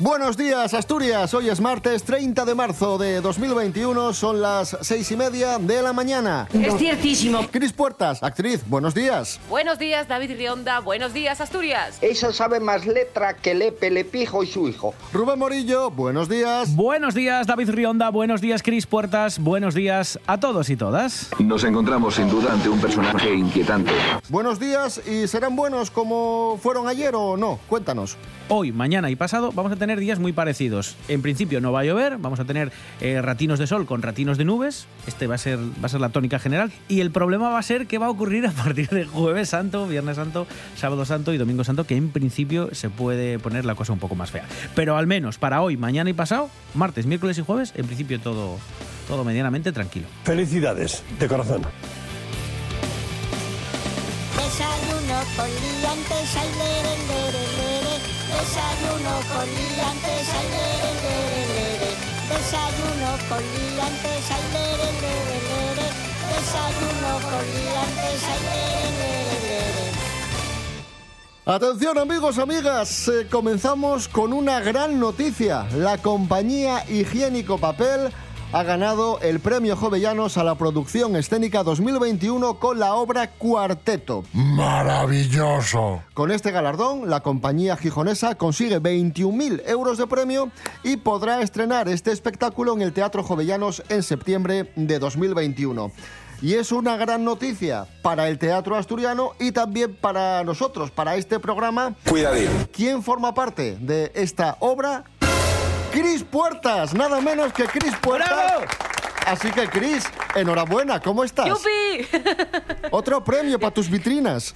Buenos días, Asturias. Hoy es martes 30 de marzo de 2021. Son las seis y media de la mañana. Es ciertísimo. Cris Puertas, actriz, buenos días. Buenos días, David Rionda. Buenos días, Asturias. Esa sabe más letra que Lepe, Lepijo y su hijo. Rubén Morillo, buenos días. Buenos días, David Rionda. Buenos días, Cris Puertas. Buenos días a todos y todas. Nos encontramos sin duda ante un personaje inquietante. Buenos días y serán buenos como fueron ayer o no. Cuéntanos. Hoy, mañana y pasado vamos a tener días muy parecidos. En principio no va a llover, vamos a tener eh, ratinos de sol con ratinos de nubes. Este va a ser va a ser la tónica general y el problema va a ser qué va a ocurrir a partir de Jueves Santo, Viernes Santo, Sábado Santo y Domingo Santo, que en principio se puede poner la cosa un poco más fea. Pero al menos para hoy, mañana y pasado, martes, miércoles y jueves, en principio todo todo medianamente tranquilo. Felicidades, de corazón. Desayuno con liantes, ay, lere, lere, lere. Desayuno con liantes, ay, lere. Desayuno con liantes, ay, lere. Desayuno con liantes, ay. Atención amigos, amigas, Eh, comenzamos con una gran noticia. La compañía Higiénico Papel ha ganado el premio Jovellanos a la producción escénica 2021 con la obra Cuarteto. Maravilloso. Con este galardón, la compañía gijonesa consigue 21.000 euros de premio y podrá estrenar este espectáculo en el Teatro Jovellanos en septiembre de 2021. Y es una gran noticia para el teatro asturiano y también para nosotros, para este programa. Cuidadín. ¿Quién forma parte de esta obra? Cris Puertas, nada menos que Cris Puertas. ¡Bravo! Así que Cris, enhorabuena, ¿cómo estás? ¡Yupi! Otro premio para tus vitrinas.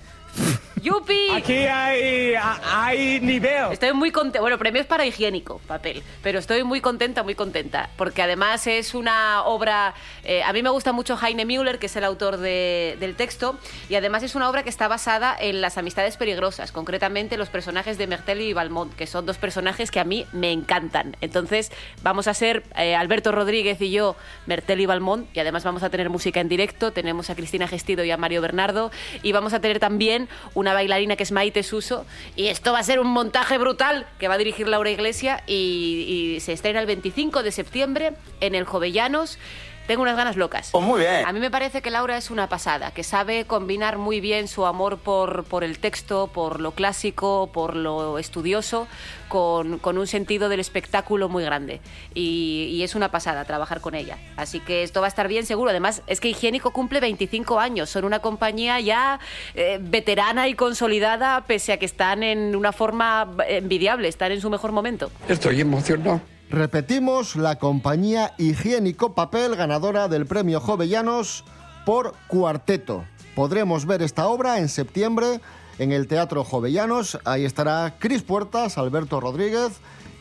¡Yupi! Aquí hay, hay nivel. Estoy muy contenta. Bueno, premios para higiénico, papel. Pero estoy muy contenta, muy contenta. Porque además es una obra. eh, a mí me gusta mucho Heine Müller, que es el autor de- del texto. Y además es una obra que está basada en las amistades peligrosas. Concretamente los personajes de Mertel y Balmont, que son dos personajes que a mí me encantan. Entonces vamos a ser eh, Alberto Rodríguez y yo, Mertel y Balmont. Y además vamos a tener música en directo. Tenemos a Cristina Gestido y a Mario Bernardo. Y vamos a tener también una bailarina que es Maite Suso. Y esto va a ser un montaje brutal que va a dirigir Laura Iglesia y, y se estrena el 25 de septiembre en el Jovellanos. Tengo unas ganas locas. muy bien. A mí me parece que Laura es una pasada, que sabe combinar muy bien su amor por, por el texto, por lo clásico, por lo estudioso, con, con un sentido del espectáculo muy grande. Y, y es una pasada trabajar con ella. Así que esto va a estar bien seguro. Además, es que Higiénico cumple 25 años. Son una compañía ya eh, veterana y consolidada, pese a que están en una forma envidiable, están en su mejor momento. Estoy emocionado. Repetimos, la compañía Higiénico Papel, ganadora del premio Jovellanos por Cuarteto. Podremos ver esta obra en septiembre en el Teatro Jovellanos. Ahí estará Cris Puertas, Alberto Rodríguez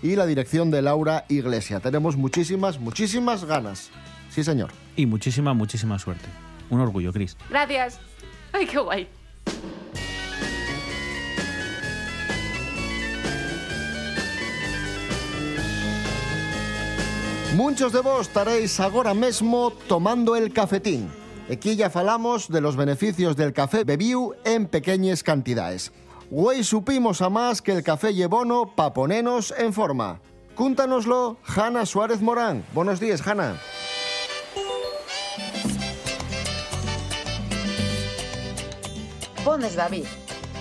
y la dirección de Laura Iglesia. Tenemos muchísimas, muchísimas ganas. Sí, señor. Y muchísima, muchísima suerte. Un orgullo, Cris. Gracias. Ay, qué guay. Muchos de vos estaréis agora mesmo tomando el cafetín. Aquí ya falamos de los beneficios del café bebiu en pequeñas cantidades. Hoy supimos a más que el café lle bono pa ponenos en forma. Cúntanoslo, Hanna Suárez Morán. Buenos días, Hanna. Pones, David.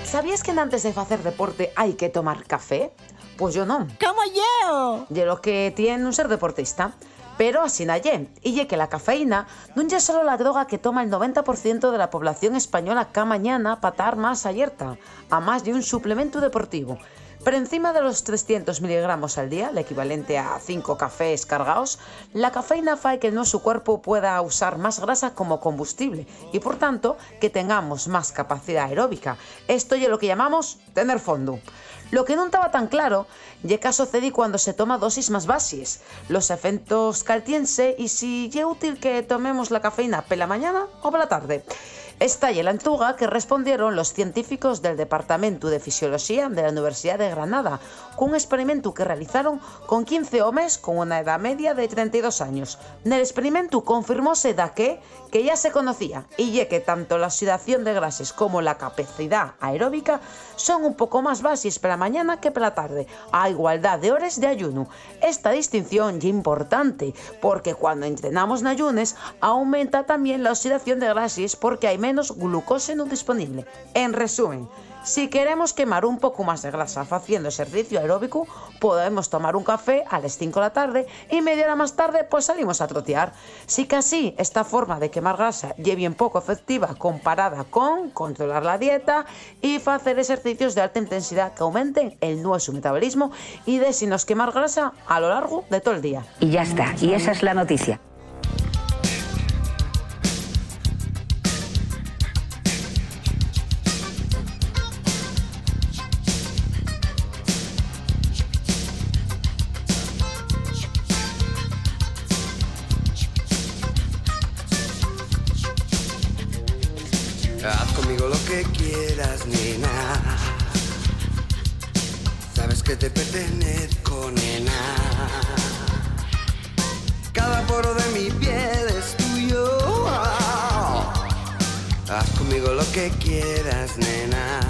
¿Sabías que antes de hacer deporte hay que tomar café? Pues yo no. ¡Como yo! De lo que tiene un ser deportista. Pero así naye. Y ye que la cafeína no es solo la droga que toma el 90% de la población española cada mañana para estar más alerta, a más de un suplemento deportivo. Pero encima de los 300 miligramos al día, el equivalente a 5 cafés cargados, la cafeína hace que nuestro cuerpo pueda usar más grasa como combustible y por tanto que tengamos más capacidad aeróbica. Esto es lo que llamamos tener fondo. Lo que no estaba tan claro ye que sucede cuando se toma dosis más bases, los efectos caltiense y si es útil que tomemos la cafeína por la mañana o por la tarde. Esta y la entuga que respondieron los científicos del Departamento de Fisiología de la Universidad de Granada, con un experimento que realizaron con 15 hombres con una edad media de 32 años. En el experimento confirmóse da que, que ya se conocía, y ye que tanto la oxidación de grasas como la capacidad aeróbica son un poco más bases para la mañana que para la tarde, a igualdad de horas de ayuno. Esta distinción es importante porque cuando entrenamos en ayunes aumenta también la oxidación de grasas porque hay menos glucógeno disponible. En resumen, si queremos quemar un poco más de grasa haciendo ejercicio aeróbico, podemos tomar un café a las 5 de la tarde y media hora más tarde pues salimos a trotear. Que así esta forma de quemar grasa es bien poco efectiva comparada con controlar la dieta y hacer ejercicios de alta intensidad que aumenten el nuestro metabolismo y de si nos quemar grasa a lo largo de todo el día. Y ya está, y esa es la noticia. Pertenezco, nena. Cada poro de mi piel es tuyo. Haz conmigo lo que quieras, nena.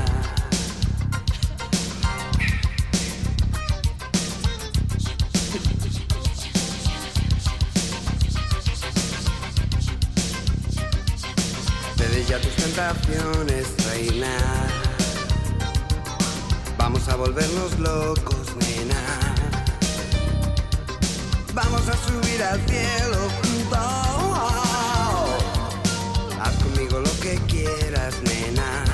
Cede ya tus tentaciones, reina. Vamos a volvernos locos, Vamos a subir al cielo juntos. Haz conmigo lo que quieras, nena.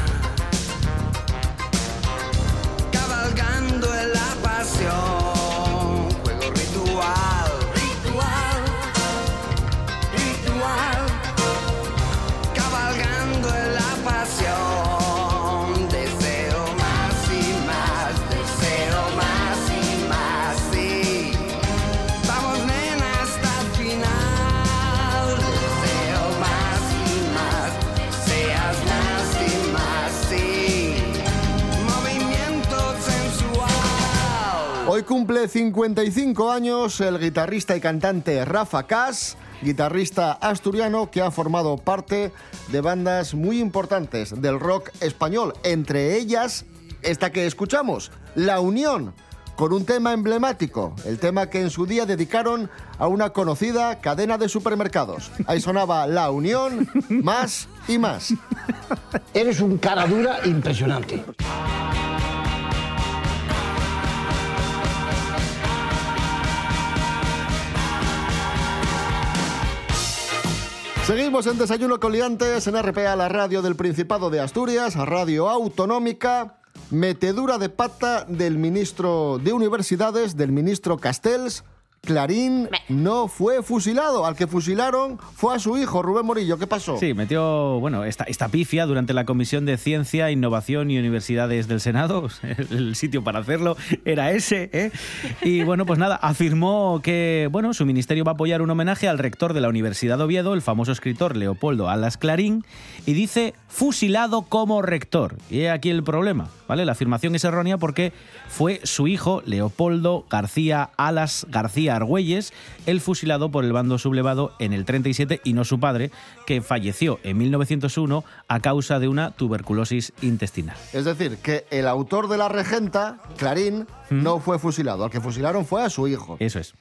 Hoy cumple 55 años el guitarrista y cantante Rafa Cas, guitarrista asturiano que ha formado parte de bandas muy importantes del rock español, entre ellas esta que escuchamos, La Unión, con un tema emblemático, el tema que en su día dedicaron a una conocida cadena de supermercados. Ahí sonaba La Unión, más y más. Eres un cara dura impresionante. Seguimos en Desayuno con Liantes en RPA, la radio del Principado de Asturias, radio autonómica. Metedura de pata del ministro de Universidades, del ministro Castells. Clarín no fue fusilado. Al que fusilaron fue a su hijo, Rubén Morillo. ¿Qué pasó? Sí, metió, bueno, esta, esta pifia durante la Comisión de Ciencia, Innovación y Universidades del Senado. El sitio para hacerlo era ese, ¿eh? Y bueno, pues nada, afirmó que, bueno, su ministerio va a apoyar un homenaje al rector de la Universidad de Oviedo, el famoso escritor Leopoldo Alas Clarín, y dice fusilado como rector. Y he aquí el problema, ¿vale? La afirmación es errónea porque fue su hijo, Leopoldo García Alas García Argüelles, el fusilado por el bando sublevado en el 37 y no su padre, que falleció en 1901 a causa de una tuberculosis intestinal. Es decir, que el autor de la regenta, Clarín, no fue fusilado. Al que fusilaron fue a su hijo. Eso es.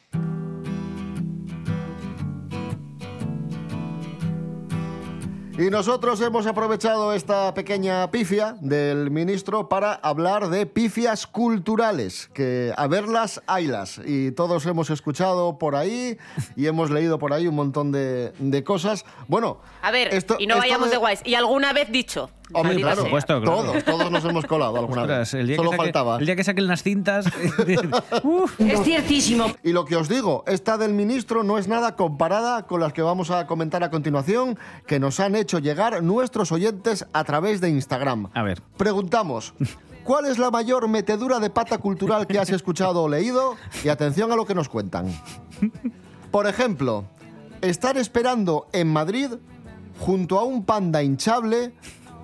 Y nosotros hemos aprovechado esta pequeña pifia del ministro para hablar de pifias culturales, que a verlas, haylas. Y todos hemos escuchado por ahí y hemos leído por ahí un montón de, de cosas. Bueno, A ver, Esto- y no vayamos de- de guays. Y alguna vez dicho. Hombre, Maldita claro, sea. supuesto, claro. todos, todos nos hemos colado alguna Ostras, vez. el día Solo que saque- faltaba. El día que saquen las cintas. Es ciertísimo. Y lo que os digo, esta del ministro no es nada comparada con las que vamos a comentar a continuación, que nos han hecho llegar nuestros oyentes a través de Instagram. A ver. Preguntamos, ¿cuál es la mayor metedura de pata cultural que has escuchado o leído? Y atención a lo que nos cuentan. Por ejemplo, estar esperando en Madrid junto a un panda hinchable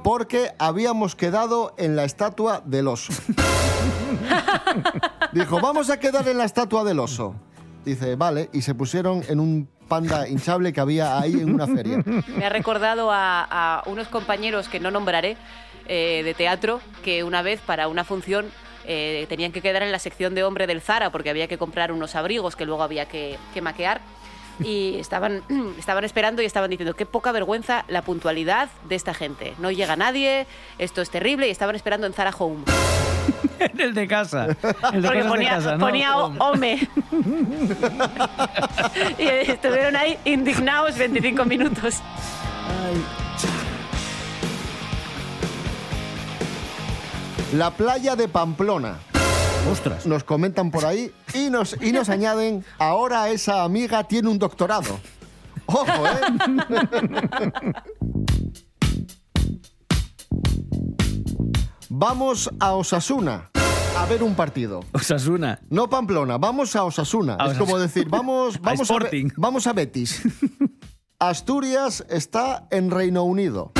porque habíamos quedado en la estatua del oso. Dijo, vamos a quedar en la estatua del oso. Dice, vale, y se pusieron en un panda hinchable que había ahí en una feria. Me ha recordado a, a unos compañeros que no nombraré eh, de teatro que una vez para una función eh, tenían que quedar en la sección de hombre del Zara porque había que comprar unos abrigos que luego había que, que maquear. Y estaban, estaban esperando y estaban diciendo qué poca vergüenza la puntualidad de esta gente. No llega nadie, esto es terrible y estaban esperando en Zara Home. En el de casa. El de Porque de ponía, casa, ¿no? ponía o- Ome. y estuvieron ahí indignados 25 minutos. La playa de Pamplona. Ostras. Nos comentan por ahí y nos, y nos añaden, ahora esa amiga tiene un doctorado. Ojo, ¿eh? Vamos a Osasuna a ver un partido. Osasuna. No Pamplona, vamos a Osasuna. A es como decir, vamos, vamos, a, vamos a Betis. Asturias está en Reino Unido.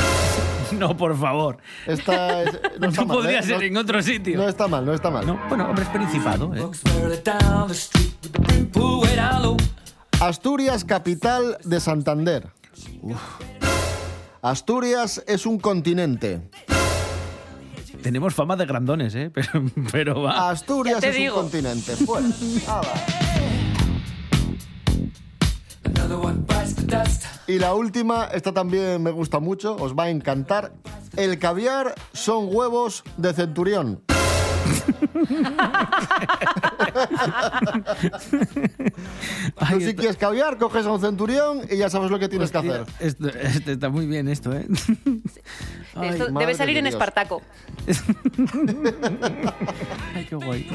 No, por favor. Es- no, está No mal, podría ¿eh? ser No- en otro sitio. No está mal, no está mal. No, bueno, hombre, es principado, ¿eh? Asturias, capital de Santander. Asturias es un continente. Tenemos fama de grandones, ¿eh? Pero, pero va. Asturias es digo. un continente. Fuera. Hala. Y la última, esta también me gusta mucho, os va a encantar. El caviar son huevos de centurión. Tú si quieres caviar, coges a un centurión y ya sabes lo que tienes que hacer. Esto, esto está muy bien esto, ¿eh? Ay, Esto debe salir de en. Espartaco. ay, qué guay.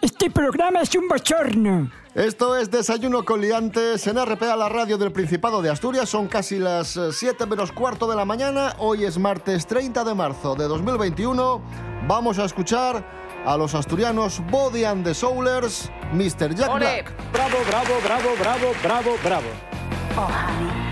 Este programa es un bochorno. Esto es Desayuno con Liantes en RPA, la radio del Principado de Asturias. Son casi las 7 menos cuarto de la mañana. Hoy es martes 30 de marzo de 2021. Vamos a escuchar a los asturianos Body and the Soulers, Mr. Jack ¡Ole! Black. Bravo, bravo, bravo, bravo, bravo, bravo. Oh,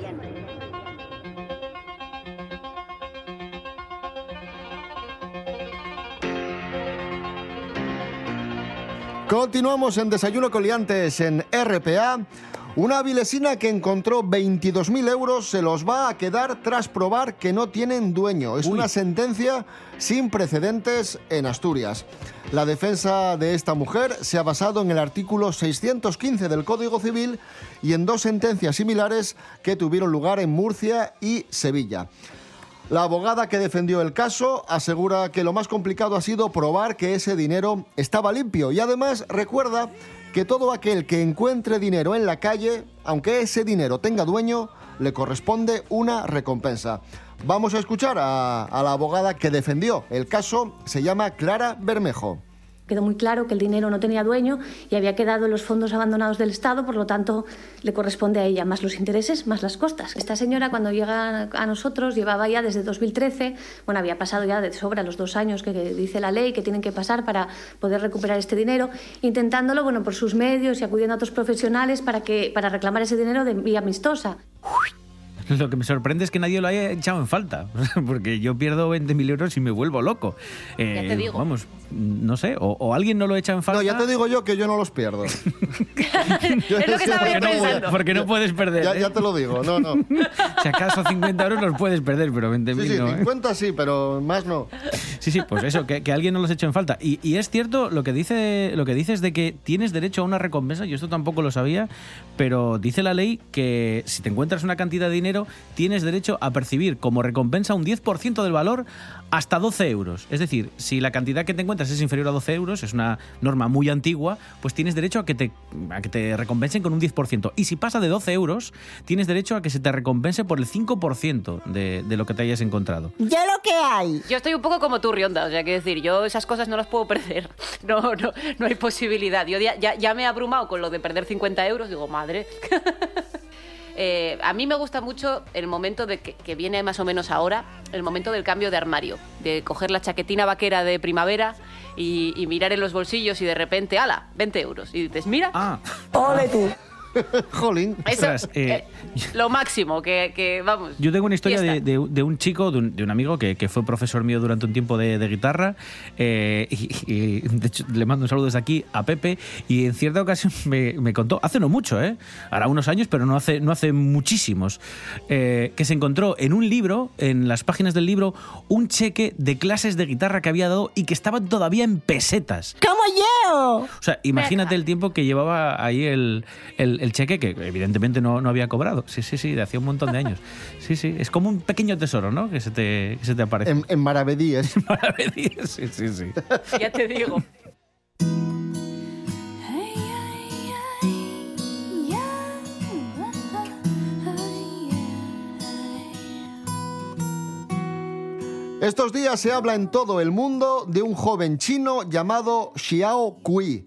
Continuamos en Desayuno Coliantes en RPA. Una vilesina que encontró 22.000 euros se los va a quedar tras probar que no tienen dueño. Es una sentencia sin precedentes en Asturias. La defensa de esta mujer se ha basado en el artículo 615 del Código Civil y en dos sentencias similares que tuvieron lugar en Murcia y Sevilla. La abogada que defendió el caso asegura que lo más complicado ha sido probar que ese dinero estaba limpio y además recuerda que todo aquel que encuentre dinero en la calle, aunque ese dinero tenga dueño, le corresponde una recompensa. Vamos a escuchar a, la abogada que defendió el caso, se llama Clara Bermejo. Quedó muy claro que el dinero no tenía dueño y había quedado en los fondos abandonados del Estado, por lo tanto le corresponde a ella más los intereses, más las costas. Esta señora cuando llega a nosotros llevaba ya desde 2013, bueno, había pasado ya de sobra los dos años que dice la ley que tienen que pasar para poder recuperar este dinero, intentándolo, bueno, por sus medios y acudiendo a otros profesionales para, que, para reclamar ese dinero de vía amistosa. Lo que me sorprende es que nadie lo haya echado en falta, porque yo pierdo 20.000 euros y me vuelvo loco. Eh, Ya te digo. Vamos, no sé, o, o alguien no lo echa en falta. No, ya te digo yo que yo no los pierdo. Es lo que estaba yo porque, no, pensando. porque no puedes perder. Ya, ¿eh? ya te lo digo, no, no. Si acaso 50 euros los puedes perder, pero 20.000 Sí, sí, no. ¿eh? 50 sí, pero más no. Sí, sí, pues eso, que, que alguien no los eche en falta. Y, y es cierto lo que dice lo que dices de que tienes derecho a una recompensa, yo esto tampoco lo sabía, pero dice la ley que si te encuentras una cantidad de dinero, tienes derecho a percibir como recompensa un 10% del valor hasta 12 euros. Es decir, si la cantidad que te encuentras es inferior a 12 euros, es una norma muy antigua, pues tienes derecho a que te, a que te recompensen con un 10%. Y si pasa de 12 euros, tienes derecho a que se te recompense por el 5% de, de lo que te hayas encontrado. Ya lo que hay. Yo estoy un poco como tú, Rionda, o sea, que decir, yo esas cosas no las puedo perder. No, no, no hay posibilidad. Yo ya, ya- ya me he abrumado con lo de perder 50 euros, digo, madre. Eh, a mí me gusta mucho el momento de que, que viene más o menos ahora, el momento del cambio de armario, de coger la chaquetina vaquera de primavera y, y mirar en los bolsillos y de repente, ala, 20 euros. Y dices, mira, Ah, Ole tú. Jolín. eso, ostras, eh, eh, lo máximo, que, que, vamos. Yo tengo una historia de, de- de un chico, de un, de un amigo que, que fue profesor mío durante un tiempo de, de guitarra. eh, y, y, de hecho, le mando un saludo desde aquí a Pepe. Y en cierta ocasión me, me contó, hace no mucho, ¿eh? Hará unos años, pero no hace, no hace muchísimos, eh, que se encontró en un libro, en las páginas del libro, un cheque de clases de guitarra que había dado y que estaban todavía en pesetas. ¡Como yo! O sea, imagínate el tiempo que llevaba ahí el, el- el cheque, que evidentemente no, no había cobrado. Sí, sí, sí, de hacía un montón de años. Sí, sí, es como un pequeño tesoro, ¿no? Que se te, que se te aparece. En, en Maravedíes. Maravillas, sí, sí, sí. Ya te digo. Estos días se habla en todo el mundo de un joven chino llamado Xiao Kui.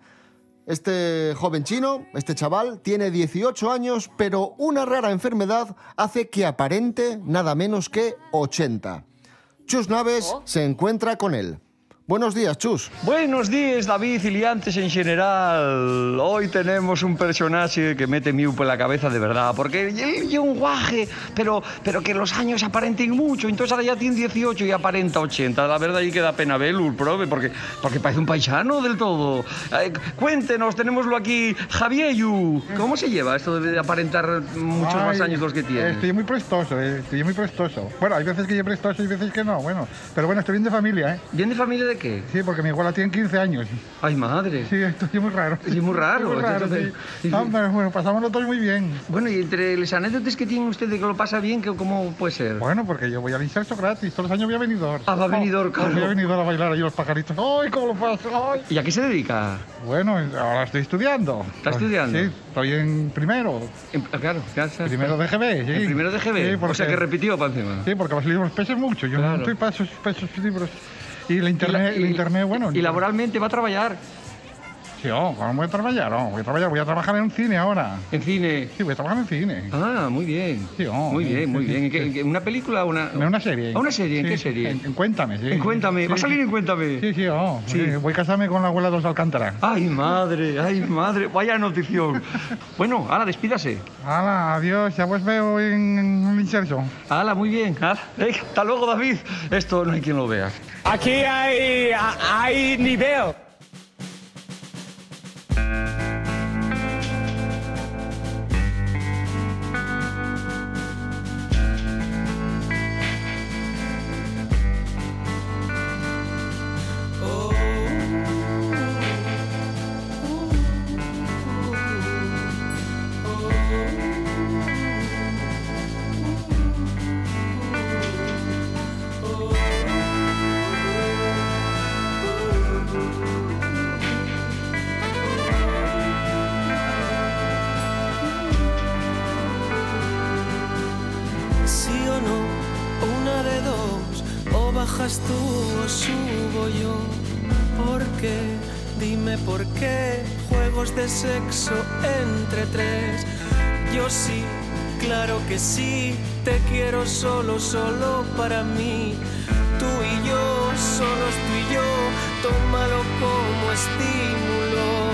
Este joven chino, este chaval, tiene 18 años, pero una rara enfermedad hace que aparente nada menos que 80. Chus Naves se encuentra con él. Buenos días, Chus. Buenos días, David y liantes en general. Hoy tenemos un personaje que mete miu por la cabeza de verdad, porque él lleva un guaje, pero, pero que los años aparenten mucho. Entonces ahora ya tiene 18 y aparenta 80. La verdad, y que da pena verlo, prove, porque, porque parece un paisano del todo. Eh, cuéntenos, tenemoslo aquí, Javieru. ¿Cómo se lleva esto de aparentar muchos más Ay, años los que tiene? Estoy muy prestoso, eh, estoy muy prestoso. Bueno, hay veces que yo prestoso y veces que no, bueno. Pero bueno, estoy bien de familia, ¿eh? ¿Bien de familia de de qué? Sí, porque mi abuela tiene 15 años. Ay, madre. Sí, esto es muy raro. Es muy raro. Muy raro, sí. Pero bueno, pasamos nosotros muy bien. Bueno, y entre las anécdotas que tienen ustedes que lo pasa bien, ¿qué- ¿cómo puede ser? Bueno, porque yo voy al inserto gratis. Todos los años voy a venidor. Ah, va a Benidorm, claro. Voy a a bailar ahí los pajaritos. ¡Ay, cómo lo paso! ¡Ay! ¿Y a qué se dedica? Bueno, ahora estoy estudiando. ¿Está estudiando? Sí, estoy en primero. ah, claro, ya está. Primero de GB, sí. En primero de GB. Sí, O sea que repitió para encima. Sí, porque los libros pesan mucho. Yo Claro. no estoy para esos, para esos libros. Y la internet, Y la- la internet bueno. Y laboralmente va a trabajar. Sí, oh, ¿cómo voy a trabajar? Oh, voy a trabajar, voy a trabajar en un cine ahora. ¿En cine? Sí, voy a trabajar en cine. Ah, muy bien. Sí, oh, Muy bien, muy sí, bien. ¿En qué- sí. en qué- ¿Una película o una...? En una serie. ¿A una serie? ¿En Sí, qué serie? En, en Cuéntame, sí. En Cuéntame. ¿Va a salir en Cuéntame? Sí, sí, oh. Voy a casarme con la abuela de los Alcántara. Ay, madre, ay, madre. Vaya notición. Bueno, ahora despídase. Hala, adiós, ya pues veo en, en el inserso. Hala, muy bien. Hala. Eh, hasta luego, David. Esto no hay quien lo vea. Aquí hay, hay nivel. Bajas tú o subo yo. ¿Por qué? Dime por qué. Juegos de sexo entre tres. Yo sí, claro que sí. Te quiero solo, solo para mí. Tú y yo, solos tú y yo. Tómalo como estímulo.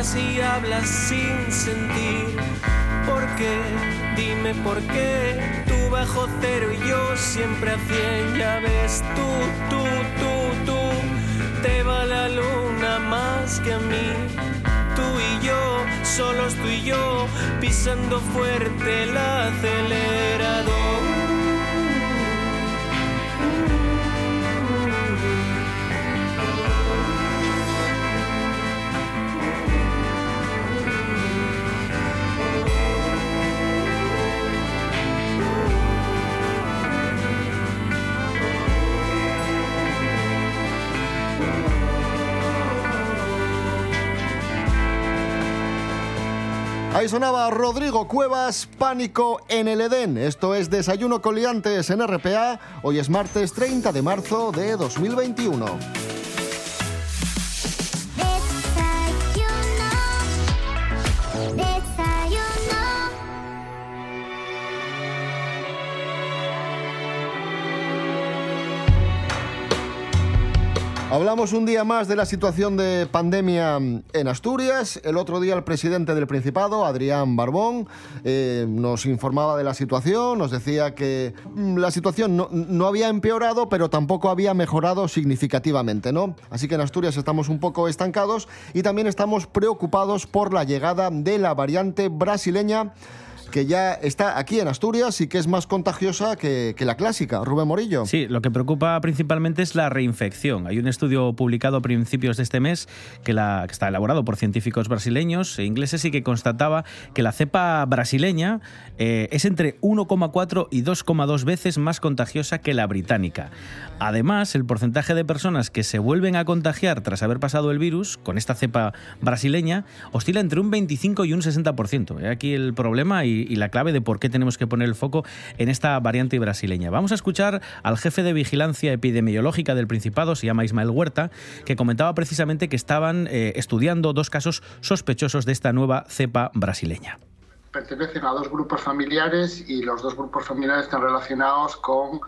Hablas y hablas sin sentir. ¿Por qué? Dime por qué. Tú bajo cero y yo siempre a cien. Ya ves, tú, tú, tú, tú. Te va la luna más que a mí. Tú y yo, solos tú y yo, pisando fuerte el acelerador. Ahí sonaba Rodrigo Cuevas, Pánico en el Edén. Esto es Desayuno Coliantes en RPA. Hoy es martes 30 de marzo de 2021. Hablamos un día más de la situación de pandemia en Asturias. El otro día el presidente del Principado, Adrián Barbón, eh, nos informaba de la situación, nos decía que mm, la situación no, no había empeorado, pero tampoco había mejorado significativamente, ¿no? Así que en Asturias estamos un poco estancados y también estamos preocupados por la llegada de la variante brasileña que ya está aquí en Asturias y que es más contagiosa que, la clásica. Rubén Morillo. Sí, lo que preocupa principalmente es la reinfección. Hay un estudio publicado a principios de este mes que, está elaborado por científicos brasileños e ingleses y que constataba que la cepa brasileña eh, es entre 1,4 y 2,2 veces más contagiosa que la británica. Además, el porcentaje de personas que se vuelven a contagiar tras haber pasado el virus con esta cepa brasileña oscila entre un 25 y un 60%. He aquí el problema y, y la clave de por qué tenemos que poner el foco en esta variante brasileña. Vamos a escuchar al jefe de vigilancia epidemiológica del Principado, se llama Ismael Huerta, que comentaba precisamente que estaban eh, estudiando dos casos sospechosos de esta nueva cepa brasileña. pertenecen a dos grupos familiares y los dos grupos familiares están relacionados con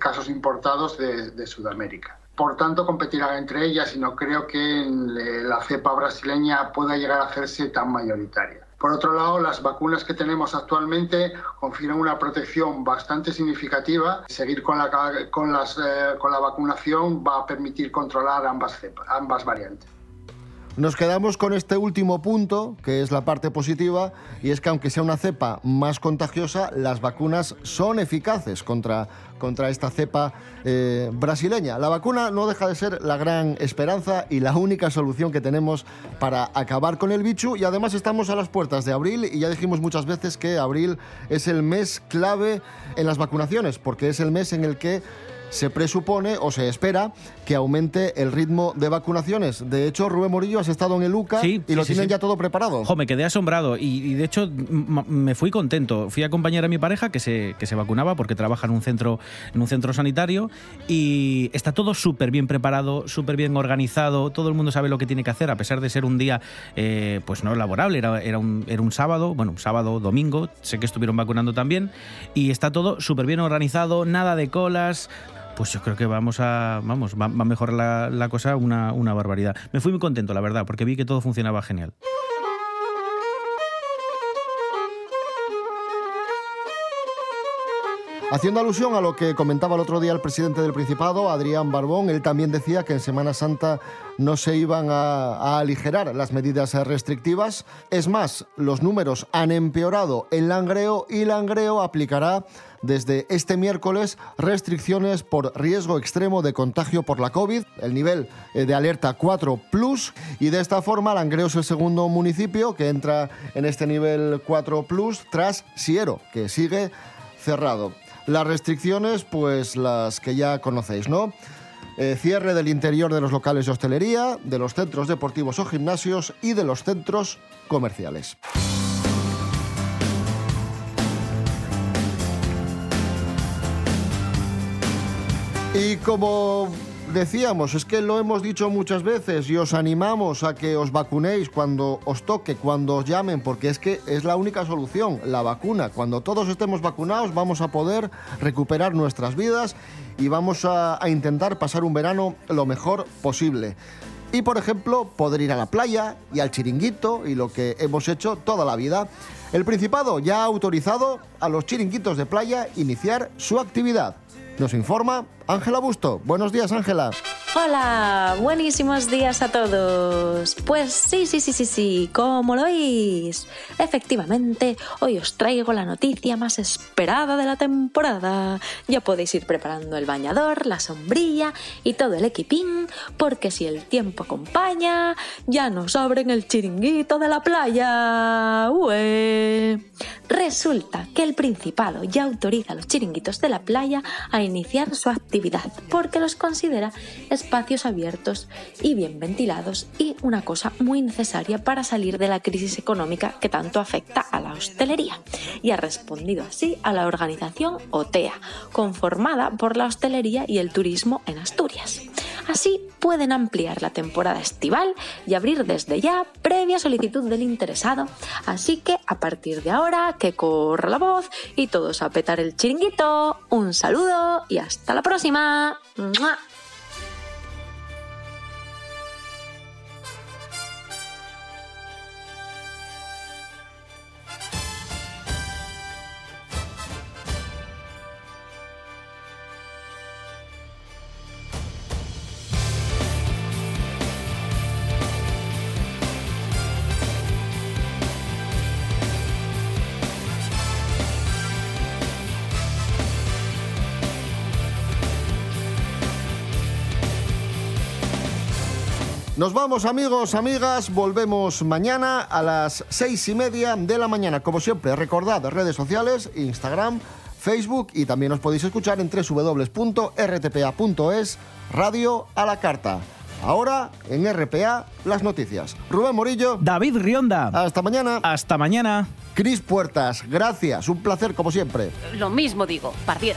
casos importados de, de Sudamérica. por tanto competirán entre ellas y no creo que eh, la cepa brasileña pueda llegar a hacerse tan mayoritaria. Por otro lado, las vacunas que tenemos actualmente confieren una protección bastante significativa. Seguir con la, con las, eh, con la vacunación va a permitir controlar ambas, ambas variantes. Nos quedamos con este último punto, que es la parte positiva, y es que aunque sea una cepa más contagiosa, las vacunas son eficaces contra, contra esta cepa eh, brasileña. La vacuna no deja de ser la gran esperanza y la única solución que tenemos para acabar con el bicho, y además estamos a las puertas de abril, y ya dijimos muchas veces que abril es el mes clave en las vacunaciones, porque es el mes en el que se presupone o se espera que aumente el ritmo de vacunaciones. De hecho, Rubén Morillo, has estado en el UCA Sí, y lo sí, tienen sí. ya todo preparado. Jo, me quedé asombrado y, y, de hecho me fui contento. Fui a acompañar a mi pareja que se, que se vacunaba porque trabaja en un centro, en un centro sanitario y está todo súper bien preparado, súper bien organizado, todo el mundo sabe lo que tiene que hacer a pesar de ser un día eh, pues no laborable, era, era, un, era un sábado, bueno, un sábado, domingo, sé que estuvieron vacunando también y está todo súper bien organizado, nada de colas, pues yo creo que vamos a vamos va, a mejorar la, la cosa una, una barbaridad. Me fui muy contento, la verdad, porque vi que todo funcionaba genial. Haciendo alusión a lo que comentaba el otro día el presidente del Principado, Adrián Barbón, él también decía que en Semana Santa no se iban a, aligerar las medidas restrictivas. Es más, los números han empeorado en Langreo y Langreo aplicará desde este miércoles restricciones por riesgo extremo de contagio por la COVID, el nivel eh, de alerta 4 plus, y de esta forma Langreo es el segundo municipio que entra en este nivel 4 plus tras Siero, que sigue cerrado. Las restricciones, pues las que ya conocéis, ¿no? Eh, cierre del interior de los locales de hostelería, de los centros deportivos o gimnasios y de los centros comerciales. Y como decíamos, es que lo hemos dicho muchas veces y os animamos a que os vacunéis cuando os toque, cuando os llamen, porque es que es la única solución, la vacuna. Cuando todos estemos vacunados vamos a poder recuperar nuestras vidas y vamos a, a intentar pasar un verano lo mejor posible. Y por ejemplo, poder ir a la playa y al chiringuito y lo que hemos hecho toda la vida. El Principado ya ha autorizado a los chiringuitos de playa iniciar su actividad. Nos informa Ángela Busto. Buenos días, Ángela. Hola, buenísimos días a todos. Pues sí, sí, sí, sí, sí, como lo oís. Efectivamente, hoy os traigo la noticia más esperada de la temporada. Ya podéis ir preparando el bañador, la sombrilla y todo el equipín, porque si el tiempo acompaña, ya nos abren el chiringuito de la playa. Resulta que el Principado ya autoriza a los chiringuitos de la playa a iniciar su actividad porque los considera espacios abiertos y bien ventilados y una cosa muy necesaria para salir de la crisis económica que tanto afecta a la hostelería. Y ha respondido así a la organización OTEA, conformada por la hostelería y el turismo en Asturias. Así pueden ampliar la temporada estival y abrir desde ya previa solicitud del interesado. Así que a partir de ahora que corra la voz y todos a petar el chiringuito. Un saludo y hasta la próxima. Nos vamos amigos, amigas, volvemos mañana a las seis y media de la mañana. Como siempre, recordad redes sociales, Instagram, Facebook y también os podéis escuchar en www.rtpa.es, radio a la carta. Ahora, en RPA, las noticias. Rubén Morillo. David Rionda. Hasta mañana. Hasta mañana. Cris Puertas, gracias. Un placer como siempre. Lo mismo digo, par diez.